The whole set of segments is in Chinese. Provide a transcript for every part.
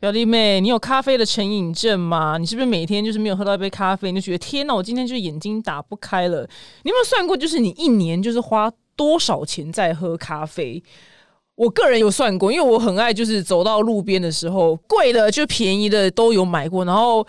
表弟妹，你有咖啡的成瘾症吗？你是不是每天就是没有喝到一杯咖啡，你就觉得天哪，我今天就是眼睛打不开了？你有没有算过，就是你一年就是花多少钱在喝咖啡？我个人有算过，因为我很爱就是走到路边的时候，贵的就便宜的都有买过，然后。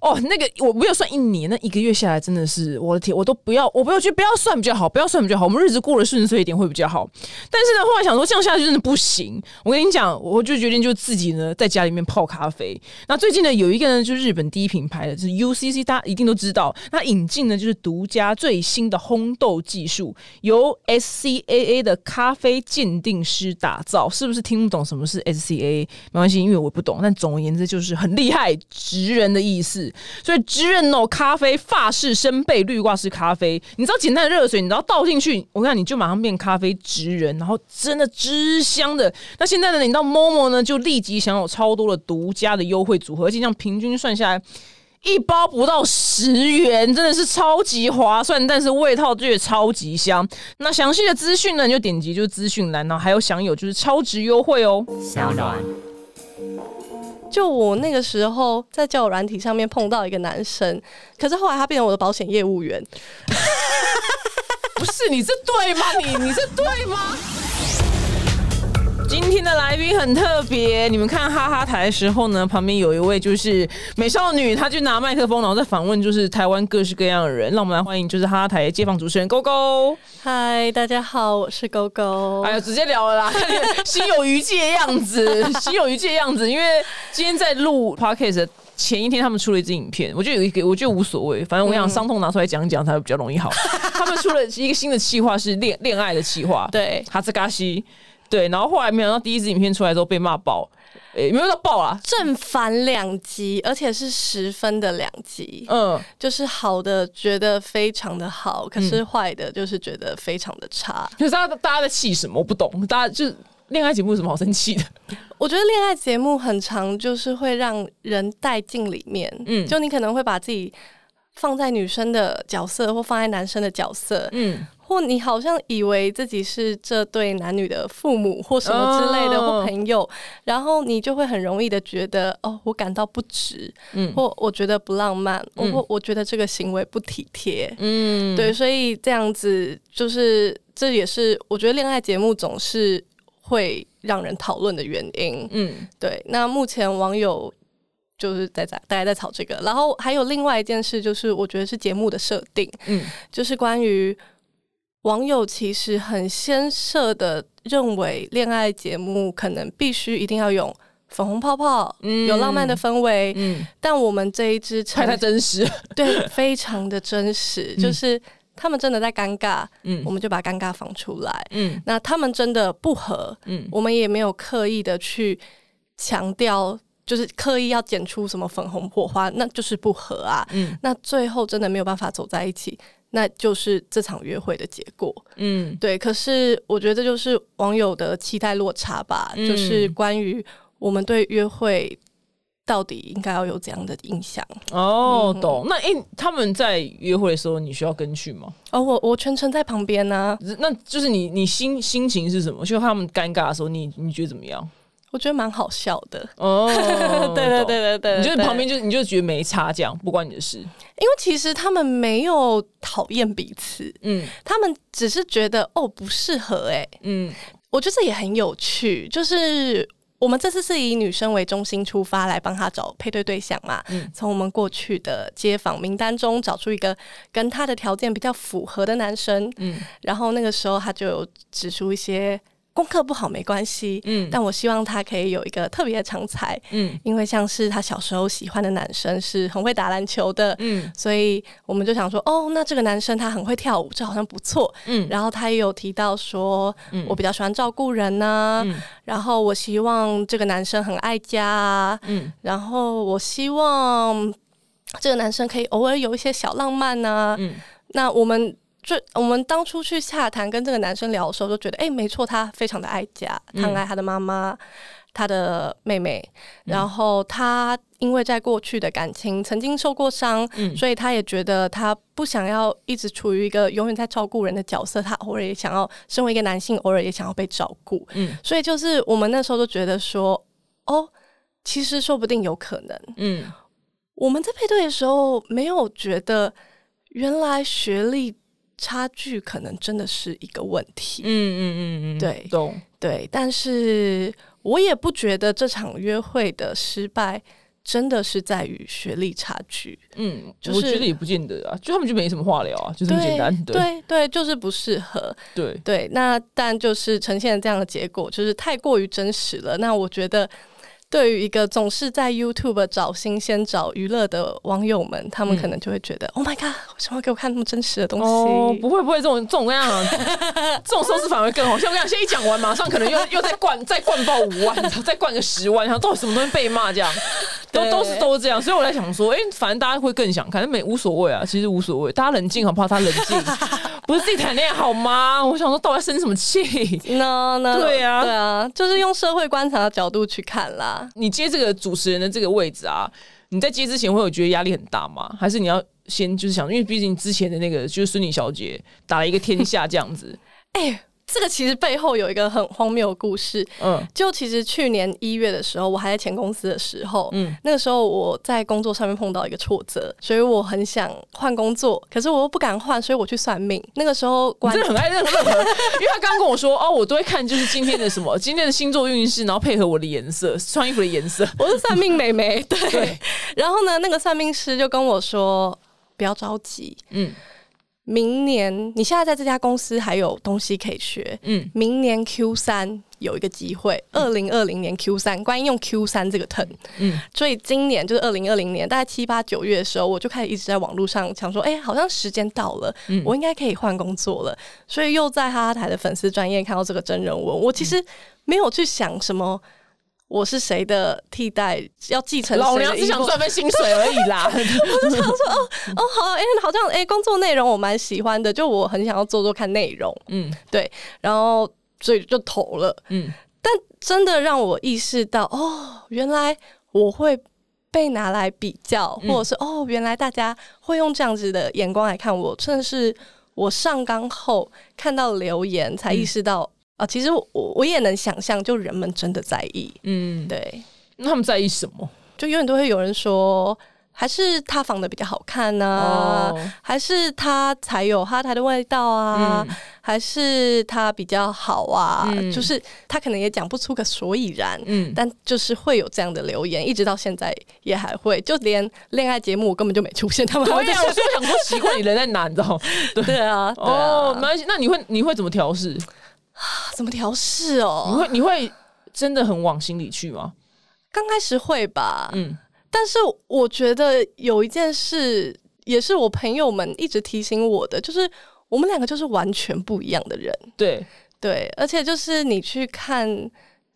哦，那个我没有算一年，那一个月下来真的是我的天，我都不要，我不要去不要算比较好，不要算比较好，我们日子过得顺遂一点会比较好。但是呢，后来想说这样下去真的不行，我跟你讲，我就决定就自己呢在家里面泡咖啡。那最近呢有一个呢，就是日本第一品牌的，就是 UCC，大家一定都知道，那引进呢就是独家最新的烘豆技术，由 SCAA 的咖啡鉴定师打造，是不是听不懂什么是 SCAA？没关系，因为我不懂。但总而言之就是很厉害，职人的意思。所以，知任哦，咖啡法式生焙绿挂式咖啡，你知道简单的热水，你知道倒进去，我看你就马上变咖啡直人，然后真的汁香的。那现在呢，你到 Momo 呢，就立即享有超多的独家的优惠组合，而且这样平均算下来，一包不到十元，真的是超级划算。但是味道却超级香。那详细的资讯呢，你就点击就是资讯栏呢，还有享有就是超值优惠哦。就我那个时候在交友软体上面碰到一个男生，可是后来他变成我的保险业务员。不是你这对吗？你你这对吗？今天的来宾很特别，你们看哈哈台的时候呢，旁边有一位就是美少女，她就拿麦克风，然后在访问就是台湾各式各样的人。让我们来欢迎就是哈哈台街坊主持人勾勾。嗨，大家好，我是勾勾。哎呀，直接聊了啦，心 有余悸的样子，心有余悸的样子。因为今天在录 podcast 前一天，他们出了一支影片，我觉得有一个，我觉得无所谓，反正我想伤痛拿出来讲讲，才会比较容易好。他们出了一个新的企划，是恋恋爱的企划，对，哈兹嘎西。对，然后后来没想到第一支影片出来之后被骂爆，诶，没有到爆啊，正反两极，而且是十分的两极。嗯，就是好的觉得非常的好，可是坏的就是觉得非常的差。就是大家大家在气什么？我不懂。大家就是恋爱节目有什么好生气的？我觉得恋爱节目很长，就是会让人带进里面。嗯，就你可能会把自己放在女生的角色，或放在男生的角色。嗯。或你好像以为自己是这对男女的父母或什么之类的或朋友，然后你就会很容易的觉得哦，我感到不值，嗯，或我觉得不浪漫，我我觉得这个行为不体贴，嗯，对，所以这样子就是这也是我觉得恋爱节目总是会让人讨论的原因，嗯，对。那目前网友就是在在大家在吵这个，然后还有另外一件事就是我觉得是节目的设定，嗯，就是关于。网友其实很先设的认为，恋爱节目可能必须一定要有粉红泡泡，有浪漫的氛围。嗯，但我们这一支太太真实，对，非常的真实。就是他们真的在尴尬，嗯，我们就把尴尬放出来。嗯，那他们真的不合，嗯，我们也没有刻意的去强调，就是刻意要剪出什么粉红火花，那就是不合啊。嗯，那最后真的没有办法走在一起。那就是这场约会的结果，嗯，对。可是我觉得这就是网友的期待落差吧，就是关于我们对约会到底应该要有怎样的印象。哦，懂。那诶，他们在约会的时候，你需要跟去吗？哦，我我全程在旁边呢。那就是你你心心情是什么？就他们尴尬的时候，你你觉得怎么样？我觉得蛮好笑的哦，对对对对对，你就旁边就你就觉得没差，这样不关你的事。因为其实他们没有讨厌彼此，嗯，他们只是觉得哦不适合，哎，嗯，我觉得这也很有趣。就是我们这次是以女生为中心出发来帮他找配对对象嘛，嗯，从我们过去的街访名单中找出一个跟他的条件比较符合的男生，嗯，然后那个时候他就有指出一些。功课不好没关系，嗯，但我希望他可以有一个特别的长才，嗯，因为像是他小时候喜欢的男生是很会打篮球的，嗯，所以我们就想说，哦，那这个男生他很会跳舞，这好像不错，嗯，然后他也有提到说，我比较喜欢照顾人呢，然后我希望这个男生很爱家，嗯，然后我希望这个男生可以偶尔有一些小浪漫呢，嗯，那我们。就我们当初去洽谈跟这个男生聊的时候，就觉得，哎，没错，他非常的爱家，他爱他的妈妈，他的妹妹，然后他因为在过去的感情曾经受过伤，所以他也觉得他不想要一直处于一个永远在照顾人的角色，他偶尔也想要身为一个男性，偶尔也想要被照顾。嗯，所以就是我们那时候就觉得说，哦，其实说不定有可能。嗯，我们在配对的时候没有觉得原来学历差距可能真的是一个问题。嗯嗯嗯嗯，对，懂对，但是我也不觉得这场约会的失败。真的是在于学历差距，嗯，就是我觉得也不见得啊，就他们就没什么话聊啊，就这么简单，对对，就是不适合，对对，那但就是呈现这样的结果，就是太过于真实了，那我觉得。对于一个总是在 YouTube 找新鲜、找娱乐的网友们，他们可能就会觉得：“Oh my god，为什么要给我看那么真实的东西？”不会不会，这种这种各样，这种 收视反而更好。像我讲，先一讲完，马上可能又 又再灌再灌爆五万，再灌个十万，然后到底什么东西被骂这样，都都是都是这样。所以我在想说，哎，反正大家会更想看，没无所谓啊，其实无所谓，大家冷静好不好？他冷静，不是自己谈恋爱好吗？我想说，到底生什么气？No No，对啊对啊，就是用社会观察的角度去看啦。你接这个主持人的这个位置啊，你在接之前会有觉得压力很大吗？还是你要先就是想，因为毕竟之前的那个就是孙女小姐打了一个天下这样子，哎。这个其实背后有一个很荒谬的故事。嗯，就其实去年一月的时候，我还在前公司的时候，嗯，那个时候我在工作上面碰到一个挫折，所以我很想换工作，可是我又不敢换，所以我去算命。那个时候，真的很爱任何，因为他刚跟我说，哦，我都会看就是今天的什么，今天的星座运势，然后配合我的颜色，穿衣服的颜色。我是算命美眉，对。然后呢，那个算命师就跟我说，不要着急，嗯。明年你现在在这家公司还有东西可以学，嗯，明年 Q 三有一个机会，二零二零年 Q 三，关于用 Q 三这个 turn，嗯，所以今年就是二零二零年，大概七八九月的时候，我就开始一直在网络上想说，哎，好像时间到了，嗯，我应该可以换工作了，所以又在哈哈台的粉丝专业看到这个真人文，我其实没有去想什么。我是谁的替代？要继承老娘只想赚份薪水而已啦！我就想说，哦哦，好，哎，好像哎，工作内容我蛮喜欢的，就我很想要做做看内容，嗯，对，然后所以就投了，嗯，但真的让我意识到，哦，原来我会被拿来比较，或者是哦，原来大家会用这样子的眼光来看我，真的是我上岗后看到留言才意识到。啊，其实我我也能想象，就人们真的在意，嗯，对，那他们在意什么？就永远都会有人说，还是他仿的比较好看呢，还是他才有哈台的味道啊，还是他比较好啊？就是他可能也讲不出个所以然，嗯，但就是会有这样的留言，一直到现在也还会，就连恋爱节目我根本就没出现，他们我也有想说奇怪，你人在哪？你知道？对啊，哦，没关系，那你会你会怎么调试？怎么调试哦？你会你会真的很往心里去吗？刚开始会吧，嗯，但是我觉得有一件事也是我朋友们一直提醒我的，就是我们两个就是完全不一样的人，对对，而且就是你去看，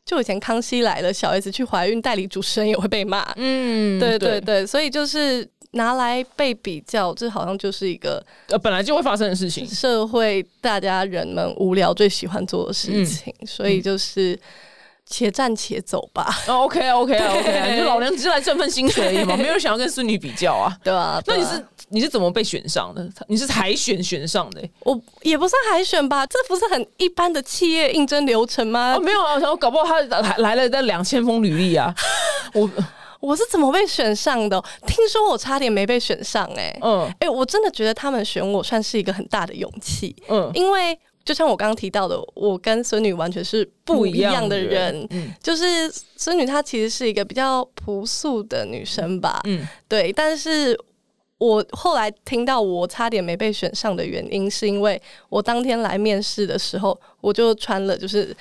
就以前康熙来了，小 S 去怀孕，代理主持人也会被骂，嗯，对对对，所以就是。拿来被比较，这好像就是一个呃本来就会发生的事情。社会大家人们无聊最喜欢做的事情，所以就是且战且走吧。哦 OK OK OK，你说老娘只是来挣份薪水而已嘛，没有想要跟孙女比较啊，对啊。那你是你是怎么被选上的？你是海选选上的？我也不算海选吧，这不是很一般的企业应征流程吗？没有啊，我搞不好他来来了那两千封履历啊，我。我是怎么被选上的？听说我差点没被选上，哎，嗯，哎，我真的觉得他们选我算是一个很大的勇气，嗯，因为就像我刚刚提到的，我跟孙女完全是不一样的人，嗯，就是孙女她其实是一个比较朴素的女生吧，嗯，对，但是我后来听到我差点没被选上的原因，是因为我当天来面试的时候，我就穿了就是。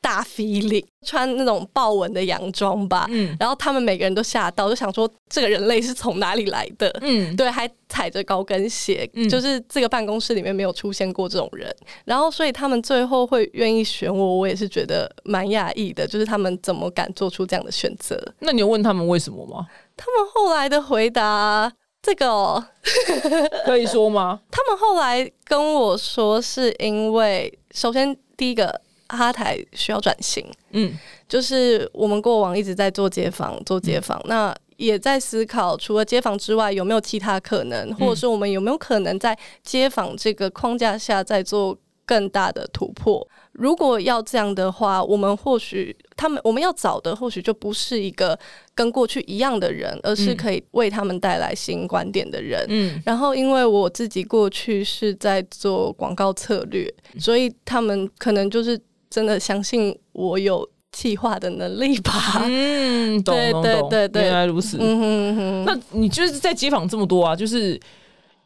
大 feeling 穿那种豹纹的洋装吧，嗯，然后他们每个人都吓到，就想说这个人类是从哪里来的？嗯，对，还踩着高跟鞋，就是这个办公室里面没有出现过这种人。然后，所以他们最后会愿意选我，我也是觉得蛮讶异的，就是他们怎么敢做出这样的选择？那你有问他们为什么吗？他们后来的回答，这个 可以说吗？他们后来跟我说，是因为首先第一个。哈台需要转型，嗯，就是我们过往一直在做街访，做街访，那也在思考，除了街访之外，有没有其他可能，或者是我们有没有可能在街访这个框架下再做更大的突破。如果要这样的话，我们或许他们我们要找的或许就不是一个跟过去一样的人，而是可以为他们带来新观点的人。嗯，然后因为我自己过去是在做广告策略，所以他们可能就是真的相信我有企划的能力吧。嗯，懂懂懂，原来如此。嗯哼哼，那你就是在街访这么多啊，就是，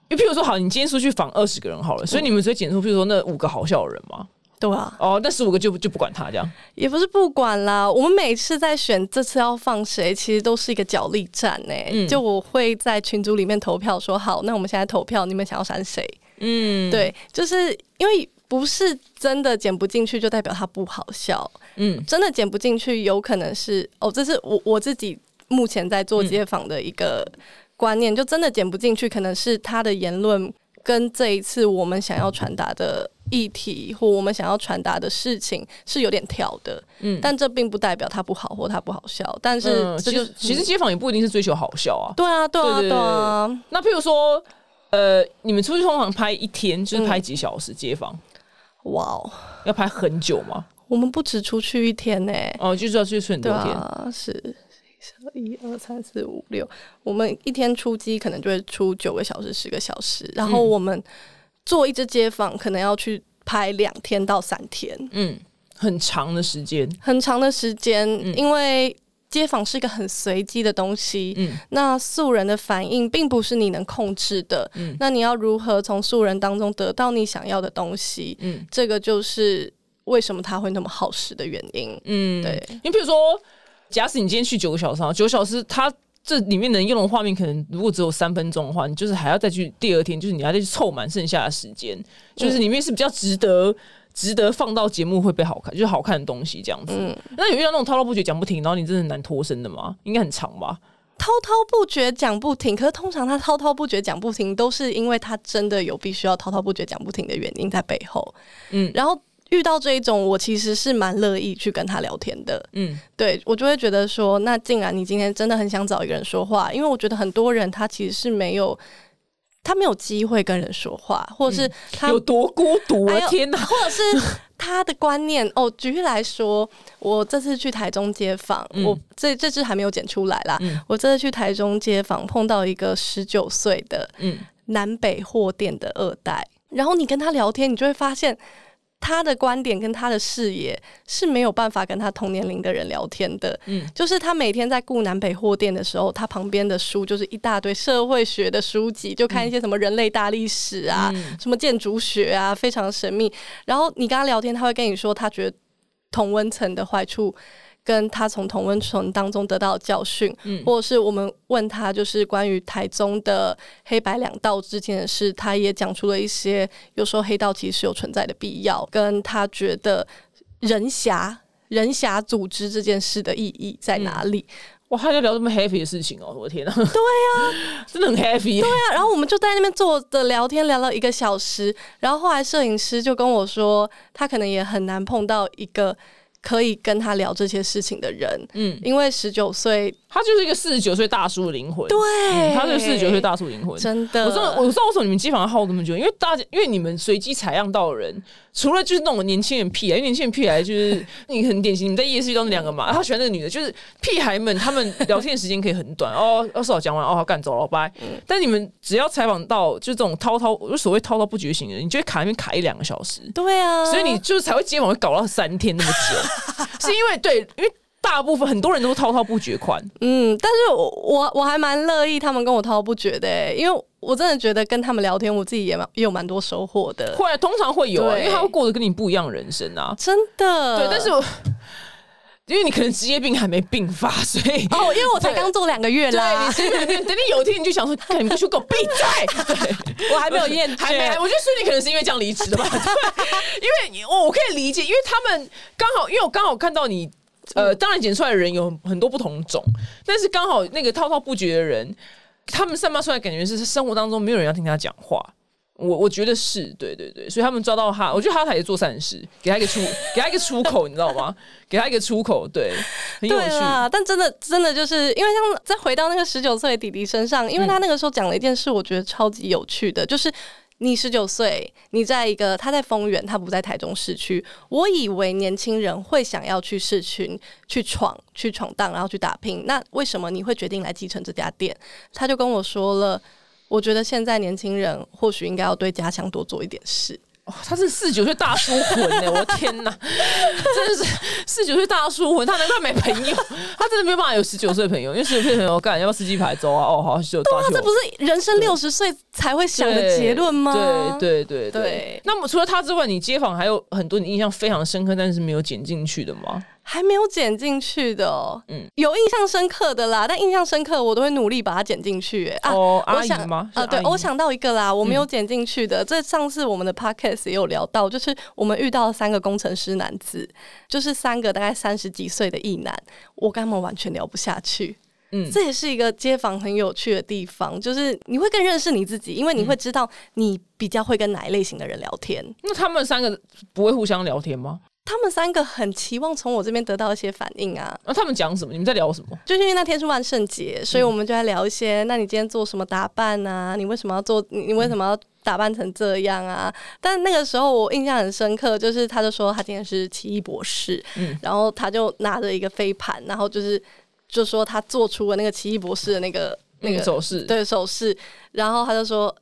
就譬如说，好，你今天出去访二十个人好了，所以你们只会检出，譬如说那五个好笑的人吗？对啊，哦，那十五个就就不管他这样，也不是不管啦。我们每次在选这次要放谁，其实都是一个角力战呢。就我会在群组里面投票，说好，那我们现在投票，你们想要删谁？嗯，对，就是因为不是真的剪不进去，就代表它不好笑。嗯，真的剪不进去，有可能是哦，这是我我自己目前在做街访的一个观念，就真的剪不进去，可能是他的言论。跟这一次我们想要传达的议题或我们想要传达的事情是有点跳的，嗯，但这并不代表它不好或它不好笑。但是，其实其实街访也不一定是追求好笑啊。对啊，对啊，对啊。那譬如说，呃，你们出去通常拍一天就是拍几小时街访？哇哦，要拍很久吗？我们不止出去一天呢，哦，就是要去很多天，啊是。一二三四五六，我们一天出机可能就会出九个小时、十个小时，然后我们做一只街访，可能要去拍两天到三天，嗯，很长的时间，很长的时间，因为街访是一个很随机的东西，嗯，那素人的反应并不是你能控制的，嗯，那你要如何从素人当中得到你想要的东西？嗯，这个就是为什么他会那么耗时的原因，嗯，对，你比如说。假使你今天去九个小时，九小时，他这里面能用的画面可能如果只有三分钟的话，你就是还要再去第二天，就是你还得去凑满剩下的时间，就是里面是比较值得值得放到节目会被好看，就是好看的东西这样子。那有遇到那种滔滔不绝讲不停，然后你真的很难脱身的吗？应该很长吧？滔滔不绝讲不停，可是通常他滔滔不绝讲不停，都是因为他真的有必须要滔滔不绝讲不停的原因在背后。嗯，然后。遇到这一种，我其实是蛮乐意去跟他聊天的。嗯，对我就会觉得说，那既然你今天真的很想找一个人说话，因为我觉得很多人他其实是没有，他没有机会跟人说话，或者是他有多孤独啊！天哪，或者是 他的观念哦。举例来说，我这次去台中街访，我这这支还没有剪出来啦。我这次去台中街访，碰到一个十九岁的嗯南北货店的二代，然后你跟他聊天，你就会发现。他的观点跟他的视野是没有办法跟他同年龄的人聊天的。嗯，就是他每天在顾南北货店的时候，他旁边的书就是一大堆社会学的书籍，就看一些什么人类大历史啊，什么建筑学啊，非常神秘。然后你跟他聊天，他会跟你说他觉得同温层的坏处。跟他从同温层当中得到教训，或者是我们问他，就是关于台中的黑白两道之间的事，他也讲出了一些，有时候黑道其实有存在的必要，跟他觉得人侠人侠组织这件事的意义在哪里？哇，他在聊这么 happy 的事情哦！我的天呐，对呀，真的很 happy。对啊，然后我们就在那边坐着聊天，聊了一个小时，然后后来摄影师就跟我说，他可能也很难碰到一个。可以跟他聊这些事情的人，嗯，因为十九岁，他就是一个四十九岁大叔的灵魂，对，他是四十九岁大叔灵魂，真的。我知道，我知道为什么你们机房要耗这么久，因为大家，因为你们随机采样到的人。除了就是那种年轻人屁孩，因为年轻人屁孩就是你很典型，你在夜市遇到那两个嘛，他喜欢那个女的，就是屁孩们，他们聊天时间可以很短哦，二十号讲完哦，好赶走了，拜。但你们只要采访到就这种滔滔，就所谓滔滔不绝型的人，你就会卡那边卡一两个小时。对啊，所以你就是才会接访会搞到三天那么久，是因为对，因为。大部分很多人都滔滔不绝款，嗯，但是我我我还蛮乐意他们跟我滔滔不绝的，因为我真的觉得跟他们聊天，我自己也蛮也有蛮多收获的。会，通常会有，啊，因为他会过得跟你不一样人生啊，真的。对，但是因为你可能职业病还没病发，所以哦，因为我才刚做两个月啦，对，等你有一天你就想说，你不去给我闭嘴，我还没有验，还没，我觉得是你可能是因为这样离职的吧，因为我我可以理解，因为他们刚好，因为我刚好看到你。呃，当然剪出来的人有很多不同种，但是刚好那个滔滔不绝的人，他们散发出来感觉是生活当中没有人要听他讲话。我我觉得是对对对，所以他们抓到他，我觉得哈台也做善事，给他一个出，给他一个出口，你知道吗？给他一个出口，对，很有趣。但真的真的就是因为像再回到那个十九岁的弟弟身上，因为他那个时候讲了一件事，我觉得超级有趣的，就是你十九岁，你在一个他在丰原，他不在台中市区。我以为年轻人会想要去市区去闯、去闯荡，然后去打拼。那为什么你会决定来继承这家店？他就跟我说了，我觉得现在年轻人或许应该要对家乡多做一点事。他是四九岁大叔魂呢！我的天哪，真的是四九岁大叔魂，他难怪没朋友，他真的没有办法有十九岁朋友，因为十九岁朋友干要不要司机牌走啊？哦，好，就对啊，这不是人生六十岁才会想的结论吗？对对对对。那么除了他之外，你街坊还有很多你印象非常深刻，但是没有剪进去的吗？还没有剪进去的，哦嗯，有印象深刻的啦，但印象深刻我都会努力把它剪进去。啊，阿姨吗？啊，对，我想到一个啦，我没有剪进去的。这上次我们的 podcast 也有聊到，就是我们遇到三个工程师男子，就是三个大概三十几岁的异男，我跟他们完全聊不下去。嗯，这也是一个街坊很有趣的地方，就是你会更认识你自己，因为你会知道你比较会跟哪一类型的人聊天。那他们三个不会互相聊天吗？他们三个很期望从我这边得到一些反应啊。那他们讲什么？你们在聊什么？就是因为那天是万圣节，所以我们就在聊一些。那你今天做什么打扮啊？你为什么要做？你为什么要打扮成这样啊？但那个时候我印象很深刻，就是他就说他今天是奇异博士，嗯，然后他就拿着一个飞盘，然后就是就说他做出了那个奇异博士的那个那个手势，对手势，然后他就说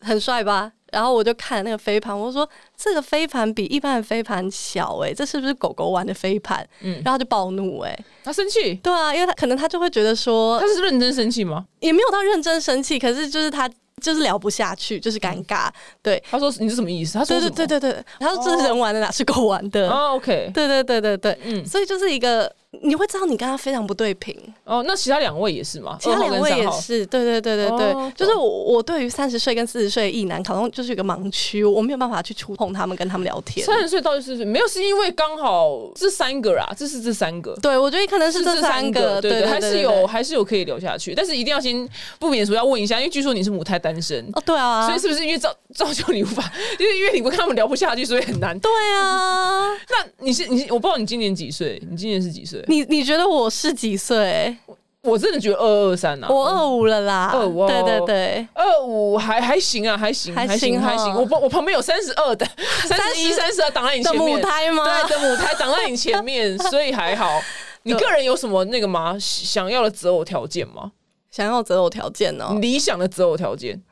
很帅吧。然后我就看那个飞盘，我说这个飞盘比一般的飞盘小哎，这是不是狗狗玩的飞盘？嗯，然后就暴怒哎，他生气，对啊，因为他可能他就会觉得说他是认真生气吗？也没有到认真生气，可是就是他就是聊不下去，就是尴尬。对，他说你是什么意思？他说对对对对对，他说这是人玩的，哪是狗玩的？哦，OK，对对对对对，嗯，所以就是一个。你会知道你跟他非常不对平哦。那其他两位也是吗？其他两位也是，对对对对对，就是我我对于三十岁跟四十岁的异男，可能就是一个盲区，我没有办法去触碰他们，跟他们聊天。三十岁到底是没有？是因为刚好这三个啊，这是这三个。对，我觉得可能是这三个，对对，还是有还是有可以聊下去，但是一定要先不免说要问一下，因为据说你是母胎单身哦，对啊，所以是不是因为造 造就你无法，因为因为你不跟他们聊不下去，所以很难。对啊，那你是你我不知道你今年几岁？你今年是几岁？你你觉得我？是几岁？我真的觉得二二三呐，我二五了啦。二五，对对对，二五还还行啊，还行，还行，还行。我我旁边有三十二的，三十一、三十二挡在你前面，母胎吗？对，的母胎挡在你前面，所以还好。你个人有什么那个吗？想要的择偶条件吗？想要择偶条件呢？理想的择偶条件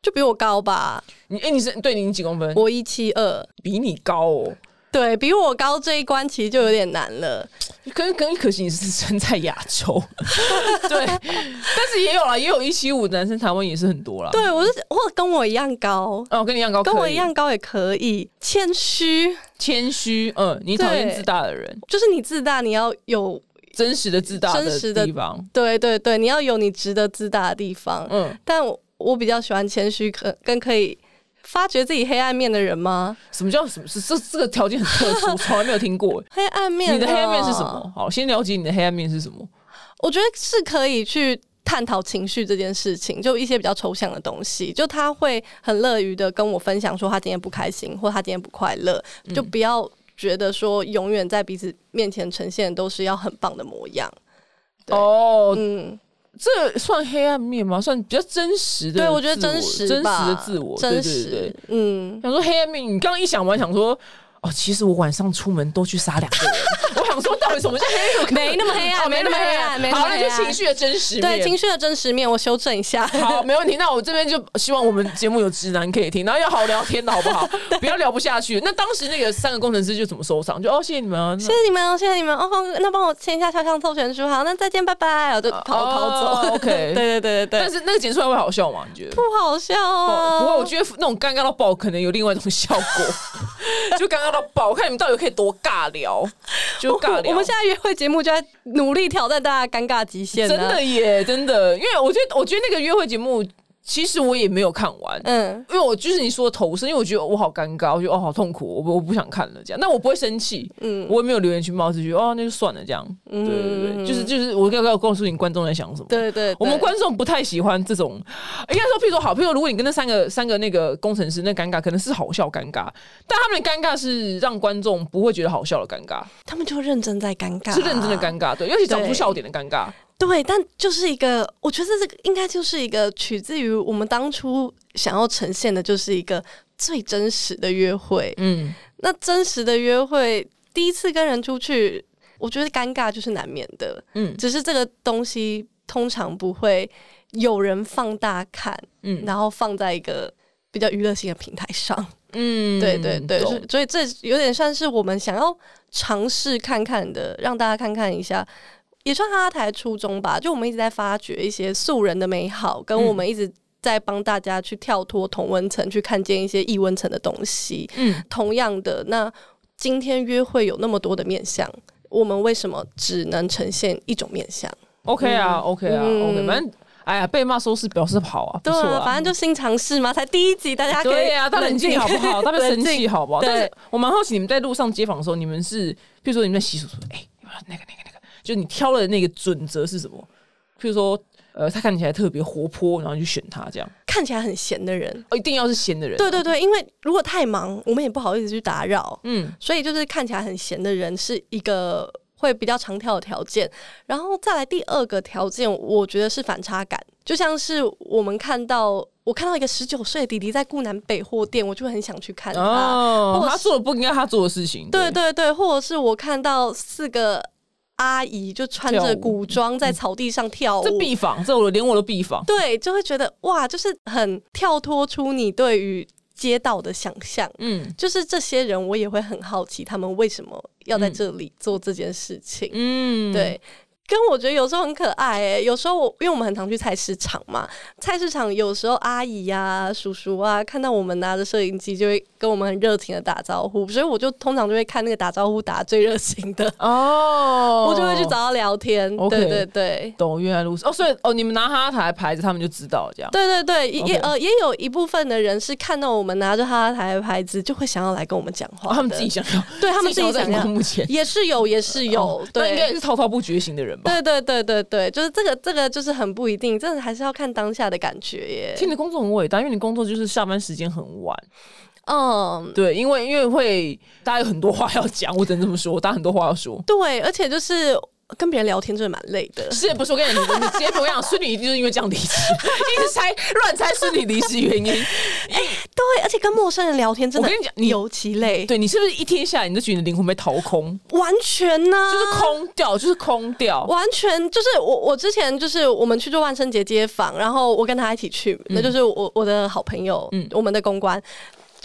就比我高吧？你哎，你是对你几公分？我一七二，比你高哦。对比我高这一关其实就有点难了，可可可惜你是生在亚洲，对，但是也有啦，也有一七五男生，台湾也是很多啦。对我是或跟我一样高哦，跟你一样高，跟我一样高也可以。谦虚，谦虚，嗯，你讨厌自大的人，就是你自大，你要有真实的自大的地方，对对对，你要有你值得自大的地方，嗯，但我我比较喜欢谦虚，可跟可以。发掘自己黑暗面的人吗？什么叫什么？是这这个条件很特殊，从来没有听过。黑暗面，你的黑暗面是什么？好，先了解你的黑暗面是什么。我觉得是可以去探讨情绪这件事情，就一些比较抽象的东西。就他会很乐于的跟我分享，说他今天不开心，或他今天不快乐。就不要觉得说永远在彼此面前呈现都是要很棒的模样。哦，嗯。这算黑暗面吗？算比较真实的，对我觉得真实真实的自我，真实。嗯，想说黑暗面，你刚刚一想完，想说。哦，其实我晚上出门都去杀两个人。我想说，到底什么叫黑暗？没那么黑暗，没那么黑暗。好，那就情绪的真实面。对，情绪的真实面，我修正一下。好，没问题。那我这边就希望我们节目有直男可以听，然后要好聊天的好不好？不要聊不下去。那当时那个三个工程师就怎么收场？就哦，谢谢你们，谢谢你们，谢谢你们。哦，那帮我签一下肖像授权书。好，那再见，拜拜。我就跑跑走。OK，对对对对对。但是那个剪出来会好笑吗？你觉得？不好笑啊。不过我觉得那种尴尬到爆，可能有另外一种效果。就尴尬到爆，我看你们到底。可以多尬聊，就尬聊。我们现在约会节目就在努力挑战大家尴尬极限，真的耶，真的。因为我觉得，我觉得那个约会节目。其实我也没有看完，嗯，因为我就是你说的投射，因为我觉得我好尴尬，我觉得哦好痛苦，我我不想看了这样，那我不会生气，嗯，我也没有留言去冒字，觉得哦那就算了这样，对对对，就是就是我要要告诉你观众在想什么，对对，我们观众不太喜欢这种，应该说，譬如说好，譬如说如果你跟那三个三个那个工程师那尴尬，可能是好笑尴尬，但他们的尴尬是让观众不会觉得好笑的尴尬，他们就认真在尴尬，是认真的尴尬，对，尤其找出笑点的尴尬。对，但就是一个，我觉得这个应该就是一个取自于我们当初想要呈现的，就是一个最真实的约会。嗯，那真实的约会，第一次跟人出去，我觉得尴尬就是难免的。嗯，只是这个东西通常不会有人放大看，嗯，然后放在一个比较娱乐性的平台上。嗯，对对对，所以这有点算是我们想要尝试看看的，让大家看看一下。也算哈哈台初衷吧，就我们一直在发掘一些素人的美好，跟我们一直在帮大家去跳脱同温层，去看见一些异温层的东西。嗯，同样的，那今天约会有那么多的面相，我们为什么只能呈现一种面相？OK 啊，OK 啊，OK，反正哎呀，被骂说是表示好啊，对啊，反正就新尝试嘛，才第一集，大家对呀，他冷静好不好？他们 生气好不好？但是我蛮好奇，你们在路上接访的时候，你们是，比如说你们在洗手说，哎，那个那个那个。就你挑的那个准则是什么？譬如说，呃，他看起来特别活泼，然后就选他这样。看起来很闲的人，哦，一定要是闲的人。对对对，因为如果太忙，我们也不好意思去打扰。嗯，所以就是看起来很闲的人是一个会比较常跳的条件。然后再来第二个条件，我觉得是反差感，就像是我们看到我看到一个十九岁的弟弟在顾南北货店，我就很想去看他。哦，他做了不应该他做的事情。对对对，或者是我看到四个。阿姨就穿着古装在草地上跳舞，这必访，这我连我都必访。对，就会觉得哇，就是很跳脱出你对于街道的想象。嗯，就是这些人，我也会很好奇，他们为什么要在这里做这件事情。嗯，对。跟我觉得有时候很可爱诶，有时候我因为我们很常去菜市场嘛，菜市场有时候阿姨呀、叔叔啊，看到我们拿着摄影机，就会跟我们很热情的打招呼，所以我就通常就会看那个打招呼打最热情的哦，我就会去找他聊天。对对对，懂原来如此哦，所以哦，你们拿哈哈台牌子，他们就知道这样。对对对，也呃也有一部分的人是看到我们拿着哈哈台的牌子，就会想要来跟我们讲话。他们自己想要，对他们自己想要。目前也是有，也是有，对，应该也是滔滔不绝型的人。对对对对对，就是这个这个就是很不一定，真的还是要看当下的感觉耶。听你工作很伟大，因为你工作就是下班时间很晚。嗯，对，因为因为会大家有很多话要讲，我只能这么说，大家很多话要说。对，而且就是。跟别人聊天真的蛮累的。是不是？我跟你讲，你直接跟我讲，孙女一定就是因为这样离职，一直猜乱猜孙女离职原因。哎，对，而且跟陌生人聊天真的，我跟你讲，尤其累。对你是不是一天下来，你都觉得你的灵魂被掏空？完全呢，就是空掉，就是空掉。完全就是我，我之前就是我们去做万圣节街访，然后我跟他一起去，那就是我我的好朋友，嗯，我们的公关，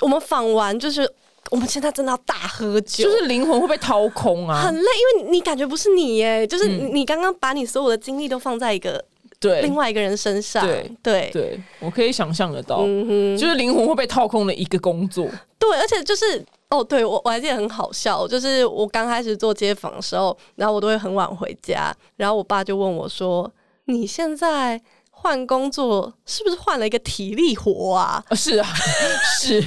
我们访完就是。我们现在真的要大喝酒，就是灵魂会被掏空啊，很累，因为你感觉不是你耶，就是你刚刚把你所有的精力都放在一个对。另外一个人身上，对对。对，我可以想象得到，就是灵魂会被掏空的一个工作。对，而且就是哦，对我我还记得很好笑，就是我刚开始做街访的时候，然后我都会很晚回家，然后我爸就问我说：“你现在？”换工作是不是换了一个体力活啊？是啊，是，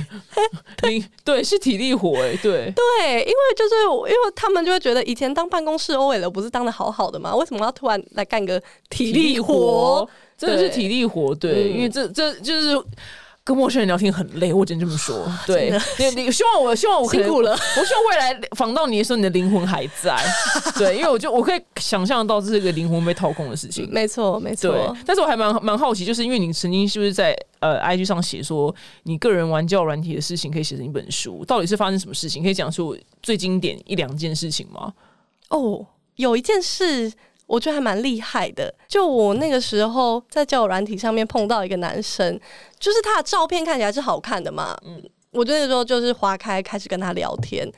你对是体力活哎，对对，因为就是因为他们就会觉得以前当办公室 OL 不是当的好好的吗？为什么要突然来干个体力活？真的是体力活，对，因为这这就是。跟陌生人聊天很累，我只能这么说。对，你你希望我希望我辛苦了，我希望未来访到你的时候，你的灵魂还在。对，因为我就我可以想象到这是一个灵魂被掏空的事情。没错，没错。对，但是我还蛮蛮好奇，就是因为你曾经是不是在呃 IG 上写说你个人玩教软体的事情可以写成一本书？到底是发生什么事情？可以讲述最经典一两件事情吗？哦，有一件事。我觉得还蛮厉害的。就我那个时候在交友软体上面碰到一个男生，就是他的照片看起来是好看的嘛。嗯，我那个时候就是划开开始跟他聊天，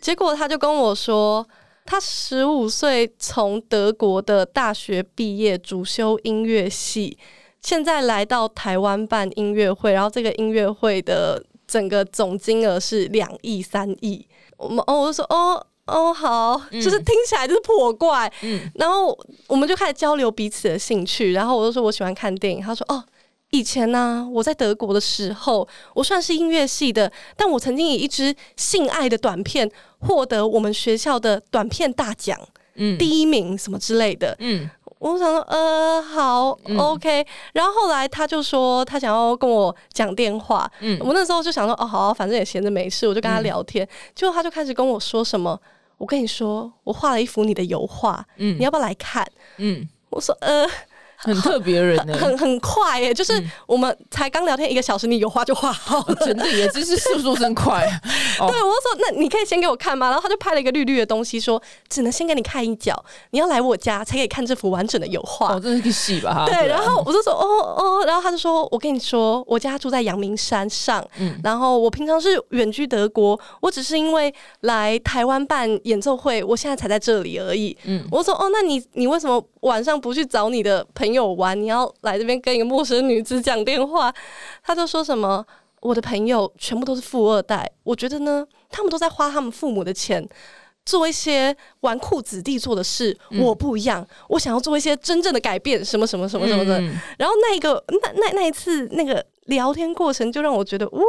结果他就跟我说，他十五岁从德国的大学毕业，主修音乐系，现在来到台湾办音乐会，然后这个音乐会的整个总金额是两亿三亿。我们哦，我就说哦。哦，好，就是听起来就是破怪，嗯，然后我们就开始交流彼此的兴趣，然后我就说我喜欢看电影，他说哦，以前呢我在德国的时候，我算是音乐系的，但我曾经以一支性爱的短片获得我们学校的短片大奖，嗯，第一名什么之类的，嗯，我想说呃好，OK，然后后来他就说他想要跟我讲电话，嗯，我那时候就想说哦好，反正也闲着没事，我就跟他聊天，结果他就开始跟我说什么。我跟你说，我画了一幅你的油画，嗯，你要不要来看？嗯，我说呃。很特别人呢，很很快耶，就是我们才刚聊天一个小时，你油画就画好了，真的也真是速度真快。对，我就说那你可以先给我看吗？然后他就拍了一个绿绿的东西，说只能先给你看一角，你要来我家才可以看这幅完整的油画。哦，这是个戏吧？对，然后我就说哦哦，然后他就说我跟你说，我家住在阳明山上，嗯，然后我平常是远居德国，我只是因为来台湾办演奏会，我现在才在这里而已。嗯，我说哦，那你你为什么晚上不去找你的？朋友玩，你要来这边跟一个陌生女子讲电话，他就说什么我的朋友全部都是富二代，我觉得呢，他们都在花他们父母的钱做一些纨绔子弟做的事，我不一样，我想要做一些真正的改变，什么什么什么什么的。然后那一个那那那一次那个聊天过程，就让我觉得哇。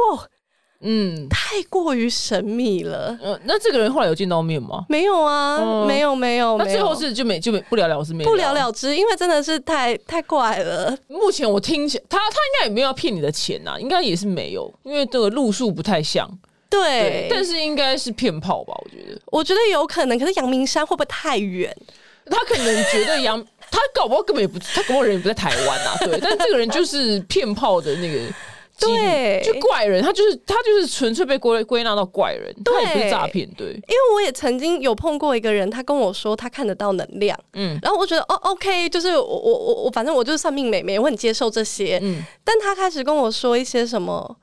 嗯，太过于神秘了。呃，那这个人后来有见到面吗？没有啊，没有，没有。那最后是就没就没不了了之，没不了了之，因为真的是太太怪了。目前我听起他他应该也没有要骗你的钱呐，应该也是没有，因为这个路数不太像。对，但是应该是骗炮吧？我觉得，我觉得有可能。可是阳明山会不会太远？他可能觉得阳，他搞不好根本也不，他搞不好人也不在台湾啊。对，但这个人就是骗炮的那个。对，就怪人，他就是他就是纯粹被归归纳到怪人，他也不是诈骗。对，因为我也曾经有碰过一个人，他跟我说他看得到能量，嗯，然后我觉得哦，OK，就是我我我我反正我就是算命美眉，我很接受这些，嗯，但他开始跟我说一些什么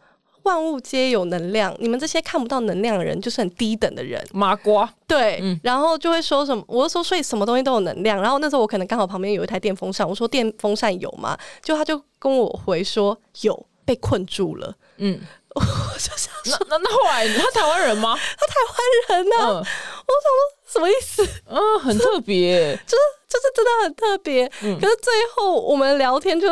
万物皆有能量，你们这些看不到能量的人就是很低等的人，麻瓜，对，然后就会说什么，我就说所以什么东西都有能量，然后那时候我可能刚好旁边有一台电风扇，我说电风扇有吗？就他就跟我回说有。被困住了，嗯，我就想说，那那后来他台湾人吗？他台湾人呢？我想说什么意思？嗯，很特别，就是就是真的很特别。可是最后我们聊天就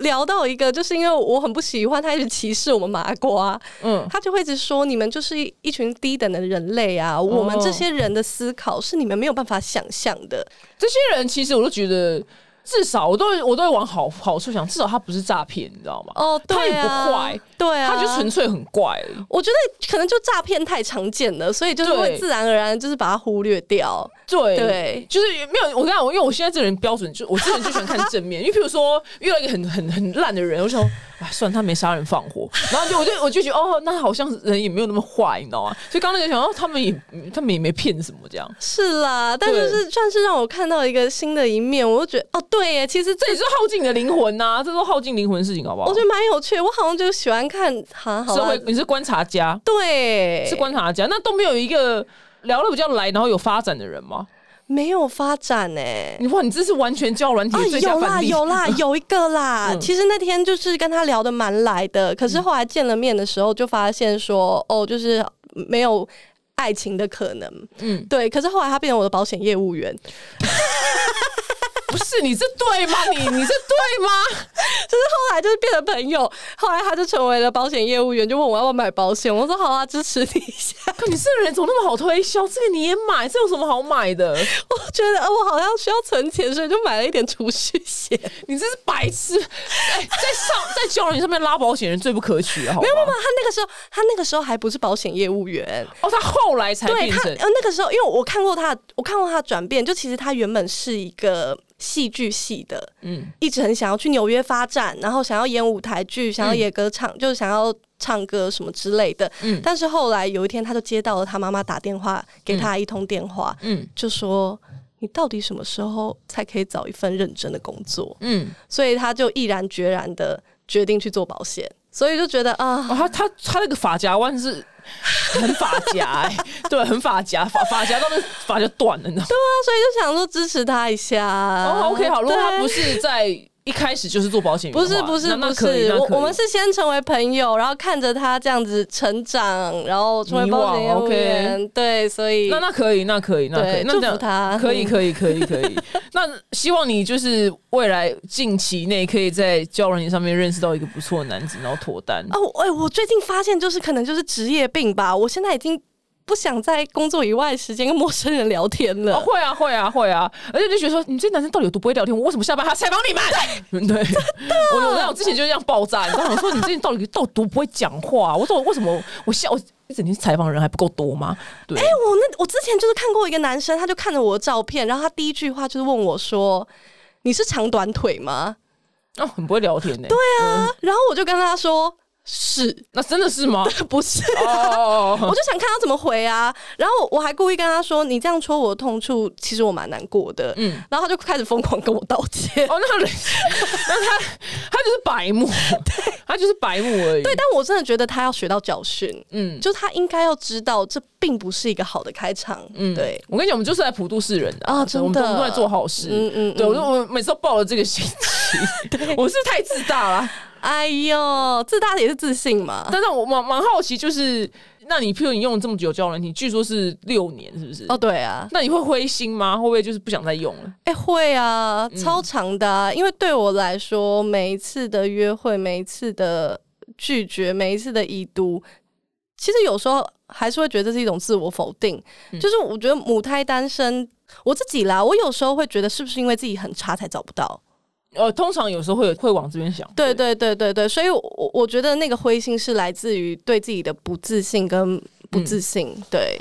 聊到一个，就是因为我很不喜欢他一直歧视我们麻瓜，嗯，他就会一直说你们就是一群低等的人类啊，我们这些人的思考是你们没有办法想象的。这些人其实我都觉得。至少我都我都会往好好处想，至少他不是诈骗，你知道吗？哦，他也不坏，对啊，他就纯粹很怪。我觉得可能就诈骗太常见了，所以就是会自然而然就是把它忽略掉。对对，就是没有我跟你讲，因为我现在这个人标准就我之前就喜欢看正面，因为比如说遇到一个很很很烂的人，我想。哎，算他没杀人放火，然后就我就我就觉得哦，那好像人也没有那么坏，你知道吗？所以刚刚就想哦，他们也他们也没骗什么这样。是啦，但是是算是让我看到一个新的一面，我就觉得哦，对耶，其实这也是耗尽你的灵魂呐，这都耗尽灵魂的事情，好不好？我觉得蛮有趣，我好像就喜欢看哈，社会，你是观察家，对，是观察家，那都没有一个聊的比较来，然后有发展的人吗？没有发展呢？你哇，你这是完全教软体最有啦，有啦，有一个啦。其实那天就是跟他聊的蛮来的，可是后来见了面的时候，就发现说，哦，就是没有爱情的可能。嗯，对。可是后来他变成我的保险业务员。不是你这对吗？你你这对吗？就是后来就是变成朋友，后来他就成为了保险业务员，就问我要不要买保险。我说好啊，支持你一下。可你这个人怎么那么好推销？这个你也买，这有什么好买的？我觉得我好像需要存钱，所以就买了一点储蓄险。你这是白痴！哎，在上在交友上面拉保险人最不可取了。没有没有，他那个时候他那个时候还不是保险业务员哦，他后来才变成。呃，那个时候因为我看过他，我看过他的转变，就其实他原本是一个。戏剧系的，嗯，一直很想要去纽约发展，然后想要演舞台剧，想要演歌唱，就是想要唱歌什么之类的。嗯，但是后来有一天，他就接到了他妈妈打电话给他一通电话，嗯，就说你到底什么时候才可以找一份认真的工作？嗯，所以他就毅然决然的决定去做保险，所以就觉得啊，他他他那个发夹弯是。很发夹哎，对，很发夹，发发夹到那发就断了，你知道？对啊，所以就想说支持他一下。哦，OK，好，如果他不是在。一开始就是做保险员，不是不是不是，我我们是先成为朋友，然后看着他这样子成长，然后成为保险员。对，所以那那可以，那可以，那可以，祝福他，可以可以可以可以。那希望你就是未来近期内可以在交友上面认识到一个不错的男子，然后脱单。哦，哎，我最近发现就是可能就是职业病吧，我现在已经。不想在工作以外时间跟陌生人聊天了。会啊，会啊，会啊！而且就觉得说，你这男生到底有多不会聊天？我为什么下班还采访你们？对，我我我之前就这样爆炸，你知道吗？说你最近到底到多不会讲话？我说我为什么我下我一整天采访人还不够多吗？对，哎，我那我之前就是看过一个男生，他就看着我的照片，然后他第一句话就是问我说：“你是长短腿吗？哦，很不会聊天呢。对啊，然后我就跟他说。是，那真的是吗？不是，我就想看他怎么回啊。然后我还故意跟他说：“你这样戳我的痛处，其实我蛮难过的。”嗯，然后他就开始疯狂跟我道歉。哦，那 那他他就是白目，对，他就是白目而已。对，但我真的觉得他要学到教训。嗯，就他应该要知道，这并不是一个好的开场。嗯，对，我跟你讲，我们就是来普度世人的啊，真的，我们都在做好事。嗯嗯，对我我每次都抱了这个心情，我是太自大了。哎呦，自大也是自信嘛。但是我蛮蛮好奇，就是那你譬如你用了这么久交友软体，据说是六年，是不是？哦，对啊。那你会灰心吗？会不会就是不想再用了？哎，会啊，超长的。因为对我来说，每一次的约会，每一次的拒绝，每一次的已读，其实有时候还是会觉得是一种自我否定。就是我觉得母胎单身，我自己啦，我有时候会觉得是不是因为自己很差才找不到。呃，通常有时候会会往这边想，对对对对对，所以我我觉得那个灰心是来自于对自己的不自信跟不自信，对，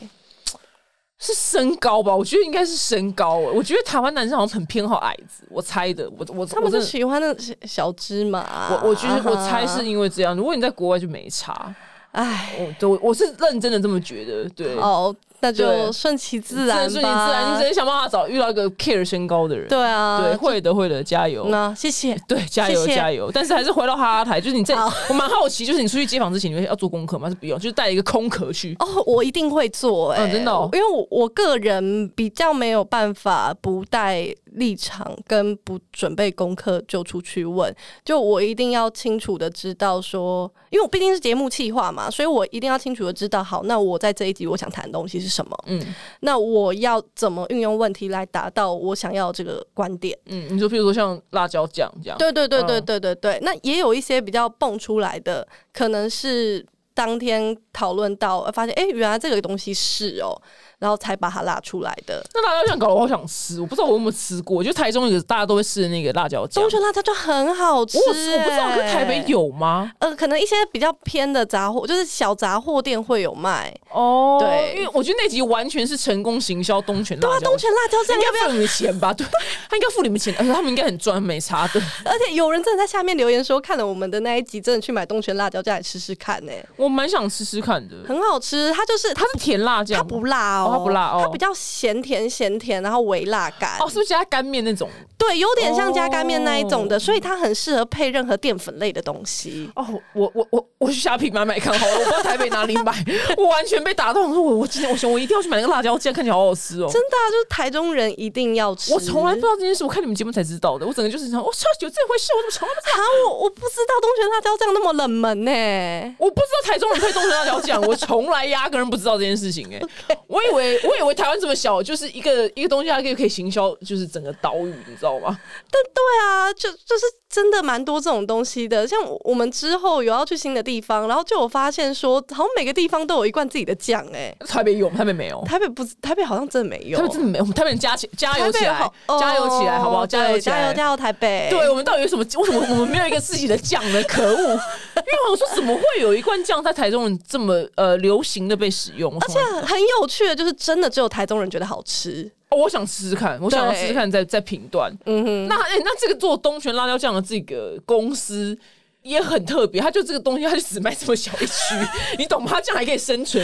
是身高吧？我觉得应该是身高。我觉得台湾男生好像很偏好矮子，我猜的。我我他们是喜欢那小芝麻。我我觉得我猜是因为这样。如果你在国外就没差，哎，我我是认真的这么觉得，对。哦。那就顺其自然，顺其自然。你只能想办法找遇到一个 care 身高的人。对啊，对，会的，会的，加油。那谢谢，对，加油，加油。但是还是回到哈哈台，就是你在，我蛮好奇，就是你出去接访之前，你会要做功课吗？是不用，就是带一个空壳去。哦，我一定会做，哎，真的，因为我我个人比较没有办法不带。立场跟不准备功课就出去问，就我一定要清楚的知道说，因为我毕竟是节目企划嘛，所以我一定要清楚的知道，好，那我在这一集我想谈的东西是什么，嗯，那我要怎么运用问题来达到我想要这个观点，嗯，你说，譬如说像辣椒酱这样，对对对对对对对，那也有一些比较蹦出来的，可能是当天讨论到发现，哎，原来这个东西是哦。然后才把它拉出来的。那辣椒酱搞得我好想吃，我不知道我有没有吃过。就台中有大家都会吃的那个辣椒酱，东泉辣椒酱很好吃。我我不知道，可台北有吗？呃，可能一些比较偏的杂货，就是小杂货店会有卖。哦，对，因为我觉得那集完全是成功行销东泉辣椒。对啊，东泉辣椒酱应该付你们钱吧？对，他应该付你们钱，而且他们应该很赚，没差的。而且有人真的在下面留言说，看了我们的那一集，真的去买东泉辣椒酱来吃吃看呢。我蛮想吃吃看的，很好吃。它就是它是甜辣酱，它不辣哦，它不辣哦，它比较。咸甜咸甜，然后微辣感哦，是不是加干面那种？对，有点像加干面那一种的，所以它很适合配任何淀粉类的东西。哦，我我我我去虾皮买买看好了，我不知道台北哪里买，我完全被打动。我说我我今天我想我一定要去买那个辣椒酱，看起来好好吃哦。真的，啊就是台中人一定要吃。我从来不知道这件事，我看你们节目才知道的。我整个就是想，我操，有这回事，我怎么从来不知道？我我不知道东泉辣椒酱那么冷门呢。我不知道台中人配东泉辣椒酱，我从来压根不知道这件事情。哎，我以为我以为台湾这么小，就是一个一个东西，它可以可以行销，就是整个岛屿，你知道吗？但对啊，就就是。真的蛮多这种东西的，像我们之后有要去新的地方，然后就有发现说，好像每个地方都有一罐自己的酱，哎，台北有，台北没有，台北不，台北好像真的没有，台北真的没有，台北加起加油起来，加油起来，好不好？加油，加油，加油，台北！对我们到底有什么？为什么我们没有一个自己的酱呢？可恶！因为我说怎么会有一罐酱在台中这么呃流行的被使用？而且很有趣的就是，真的只有台中人觉得好吃。哦我想试试看，我想要试试看，再再评断。嗯哼，那哎，那这个做东泉辣椒酱的这个公司也很特别，它就这个东西，它就只卖这么小一区，你懂吗？它这样还可以生存，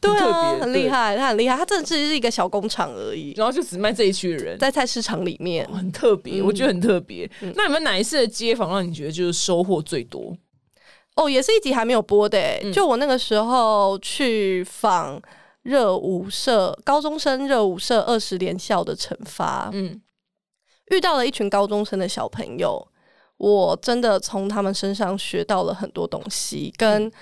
对啊，很厉害，它很厉害，它真的只是一个小工厂而已，然后就只卖这一区的人在菜市场里面，很特别，我觉得很特别。那你们哪一次的街访让你觉得就是收获最多？哦，也是一集还没有播的，就我那个时候去访。热舞社高中生热舞社二十连校的惩罚，嗯，遇到了一群高中生的小朋友，我真的从他们身上学到了很多东西。跟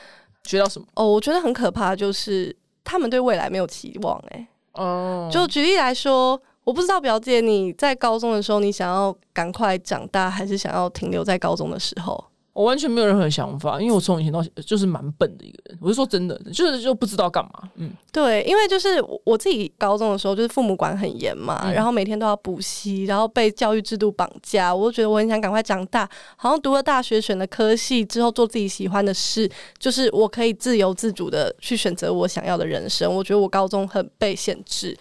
学到什么？哦，我觉得很可怕，就是他们对未来没有期望。哎，哦，就举例来说，我不知道表姐你在高中的时候，你想要赶快长大，还是想要停留在高中的时候？我完全没有任何想法，因为我从以前到就是蛮笨的一个人。我是说真的，就是就不知道干嘛。嗯，对，因为就是我自己高中的时候，就是父母管很严嘛，然后每天都要补习，然后被教育制度绑架，我就觉得我很想赶快长大，好像读了大学，选了科系之后，做自己喜欢的事，就是我可以自由自主的去选择我想要的人生。我觉得我高中很被限制。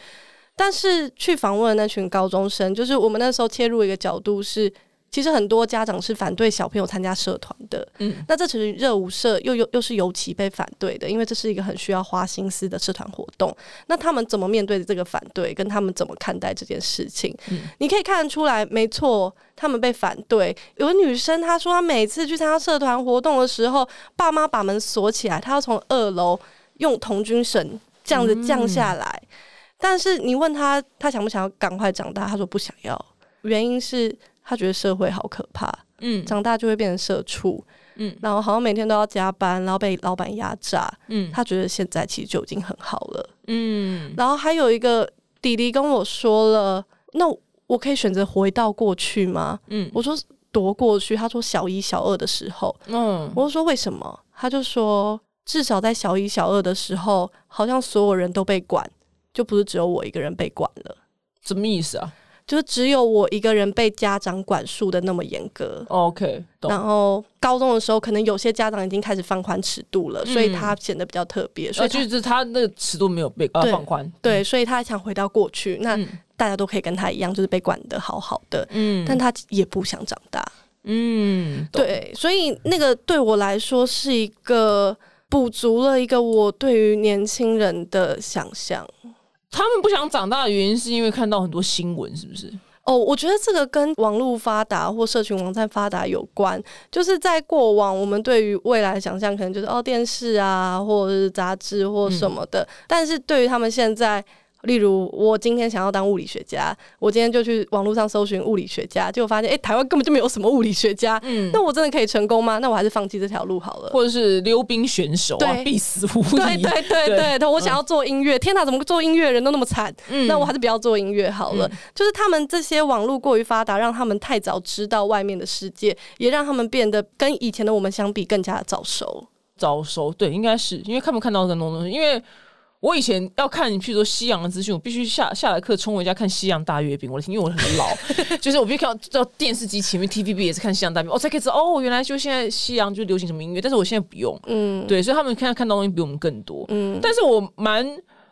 但是去访问那群高中生，就是我们那时候切入一个角度是。其实很多家长是反对小朋友参加社团的，嗯，那这其实热舞社又又又是尤其被反对的，因为这是一个很需要花心思的社团活动。那他们怎么面对这个反对，跟他们怎么看待这件事情？嗯，你可以看得出来，没错，他们被反对。有个女生她说，她每次去参加社团活动的时候，爸妈把门锁起来，她要从二楼用童军绳这样子降下来。但是你问她，她想不想要赶快长大？她说不想要，原因是。他觉得社会好可怕，嗯，长大就会变成社畜，嗯，然后好像每天都要加班，然后被老板压榨，嗯，他觉得现在其实就已经很好了，嗯，然后还有一个弟弟跟我说了，那我可以选择回到过去吗？嗯，我说夺过去，他说小一小二的时候，嗯，我说为什么？他就说至少在小一小二的时候，好像所有人都被管，就不是只有我一个人被管了，什么意思啊？就只有我一个人被家长管束的那么严格，OK。然后高中的时候，可能有些家长已经开始放宽尺度了，所以他显得比较特别。所以就是他那个尺度没有被放宽，对，所以他想回到过去，那大家都可以跟他一样，就是被管的好好的，嗯，但他也不想长大，嗯，对，所以那个对我来说是一个补足了一个我对于年轻人的想象。他们不想长大的原因，是因为看到很多新闻，是不是？哦，我觉得这个跟网络发达或社群网站发达有关。就是在过往，我们对于未来想象，可能就是哦，电视啊，或者是杂志或什么的。但是对于他们现在。例如，我今天想要当物理学家，我今天就去网络上搜寻物理学家，结果发现，哎，台湾根本就没有什么物理学家。嗯，那我真的可以成功吗？那我还是放弃这条路好了。或者是溜冰选手啊，必死无疑。对对对对，我想要做音乐，天哪，怎么做音乐人都那么惨？嗯，那我还是不要做音乐好了。就是他们这些网络过于发达，让他们太早知道外面的世界，也让他们变得跟以前的我们相比更加早熟。早熟，对，应该是因为看不看到更多东西，因为。我以前要看，譬如说西洋的资讯，我必须下下来课冲回家看西洋大阅兵。我的天，因为我很老，就是我必须看到电视机前面 TVB 也是看西洋大阅兵，我才可以知道哦，原来就现在西洋就流行什么音乐。但是我现在不用，嗯，对，所以他们现在看到东西比我们更多，嗯。但是我蛮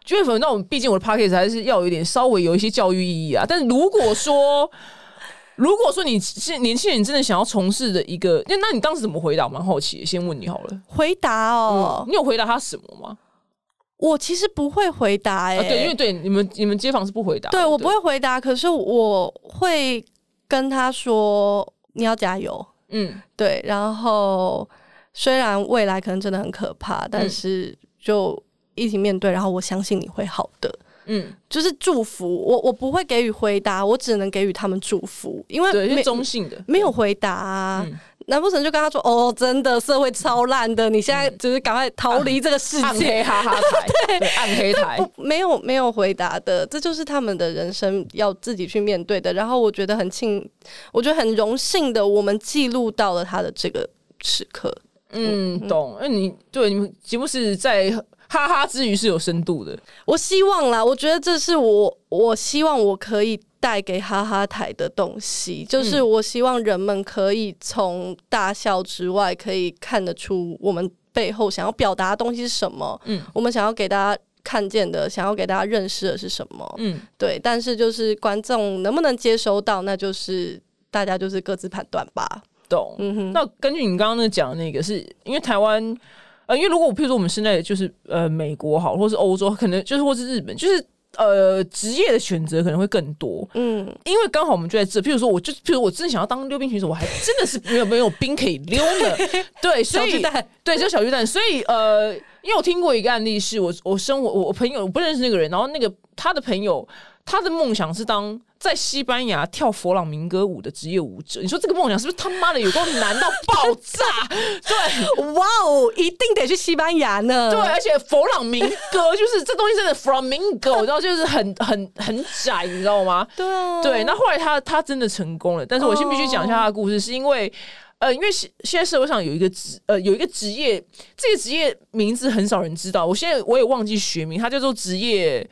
就会否那我们毕竟我的 p o c k e t 还是要有一点稍微有一些教育意义啊。但是如果说 如果说你是年轻人，真的想要从事的一个，那那你当时怎么回答？蛮好奇，先问你好了。回答哦，你有回答他什么吗？我其实不会回答哎，对，因为对你们你们街坊是不回答，对我不会回答，可是我会跟他说你要加油，嗯，对，然后虽然未来可能真的很可怕，但是就一起面对，然后我相信你会好的，嗯，就是祝福我，我不会给予回答，我只能给予他们祝福，因为没中性的。没有回答。难不成就跟他说：“哦，真的社会超烂的，你现在只是赶快逃离这个世界。”暗黑哈哈 台，对，暗黑台，没有没有回答的，这就是他们的人生要自己去面对的。然后我觉得很庆，我觉得很荣幸的，我们记录到了他的这个时刻。嗯，懂。那你对你们节目是在哈哈之余是有深度的。我希望啦，我觉得这是我，我希望我可以。带给哈哈台的东西，就是我希望人们可以从大笑之外，可以看得出我们背后想要表达的东西是什么。嗯，我们想要给大家看见的，想要给大家认识的是什么？嗯，对。但是就是观众能不能接收到，那就是大家就是各自判断吧。懂。嗯哼。那根据你刚刚那讲的那个，是因为台湾，呃，因为如果我譬如说我们现在就是呃美国好，或是欧洲，可能就是或是日本，就是。呃，职业的选择可能会更多，嗯，因为刚好我们就在这。譬如说，我就譬如我真的想要当溜冰选手，我还真的是没有没有冰可以溜呢。对，所以对，就小鱼蛋。所以呃，因为我听过一个案例，是我我生活我我朋友我不认识那个人，然后那个他的朋友。他的梦想是当在西班牙跳佛朗明哥舞的职业舞者。你说这个梦想是不是他妈的有够难到爆炸？对，哇哦，一定得去西班牙呢。对，而且佛朗明哥就是这东西真的 flamingo，然后就是很 很很窄，你知道吗？对对。那后来他他真的成功了，但是我先必须讲一下他的故事，是因为呃，因为现现在社会上有一个职呃有一个职业，这个职业名字很少人知道，我现在我也忘记学名，它叫做职业。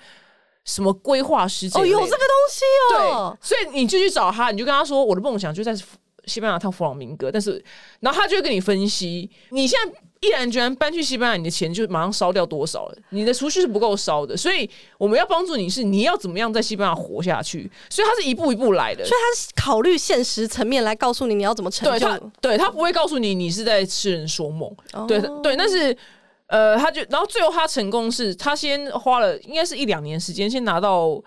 什么规划师？哦，有这个东西哦。对，所以你就去找他，你就跟他说，我的梦想就在西班牙趟弗朗明哥，但是然后他就会跟你分析，你现在毅然决然搬去西班牙，你的钱就马上烧掉多少了？你的储蓄是不够烧的，所以我们要帮助你是你要怎么样在西班牙活下去？所以他是一步一步来的，所以他是考虑现实层面来告诉你你要怎么成就。对他，对他不会告诉你你是在痴人说梦。对对，但是呃，他就然后最后他成功是他先花了应该是一两年时间，先拿到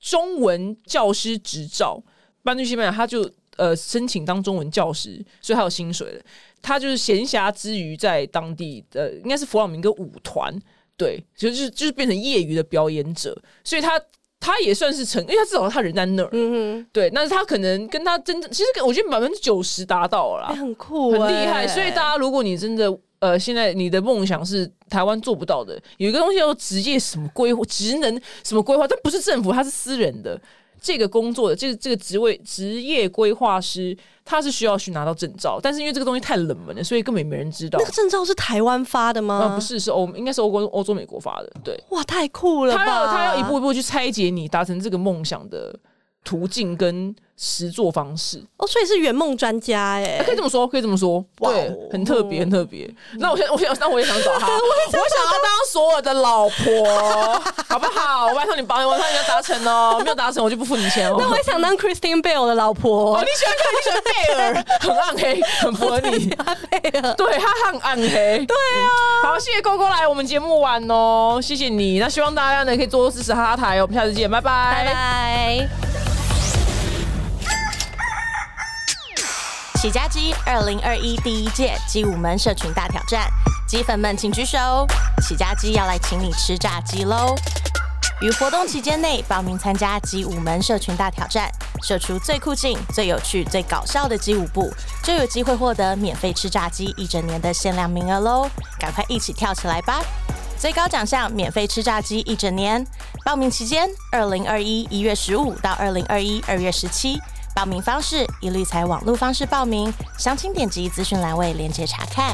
中文教师执照，搬去西班牙他就。呃，申请当中文教师，所以他有薪水的。他就是闲暇之余在当地的，应该是弗朗明哥舞团，对，就是就是变成业余的表演者。所以他他也算是成，因为他至少他人在那儿，嗯对。但是他可能跟他真正，其实我觉得百分之九十达到了，很酷，很厉害。所以大家，如果你真的呃，现在你的梦想是台湾做不到的，有一个东西叫做职业什么规划，职能什么规划，但不是政府，它是私人的。这个工作的这个这个职位职业规划师，他是需要去拿到证照，但是因为这个东西太冷门了，所以根本没人知道。那个证照是台湾发的吗？不是，是欧，应该是欧国、欧洲、美国发的。对，哇，太酷了！他要他要一步一步去拆解你达成这个梦想的途径跟。实作方式哦，所以是圆梦专家哎，可以这么说，可以这么说，对，很特别，很特别。那我现，我想，那 我也想找他，我想要当所有的老婆，好不好？我拜托你帮我，他已经达成哦，没有达成我就不付你钱哦。那我也想当 Christine Bale 的老婆。哦，你喜欢看？你喜欢贝尔？很暗黑，很符合你。对，他很暗黑。对啊。好，谢谢勾勾来我们节目玩哦，谢谢你。那希望大家呢可以多多支持哈哈台，我们下次见，拜拜，拜拜。起家鸡二零二一第一届鸡舞门社群大挑战，鸡粉们请举手，起家鸡要来请你吃炸鸡喽！于活动期间内报名参加鸡舞门社群大挑战，射出最酷劲、最有趣、最搞笑的鸡舞步，就有机会获得免费吃炸鸡一整年的限量名额喽！赶快一起跳起来吧！最高奖项免费吃炸鸡一整年，报名期间二零二一一月十五到二零二一二月十七。报名方式一律采网络方式报名，详情点击资讯栏位链接查看。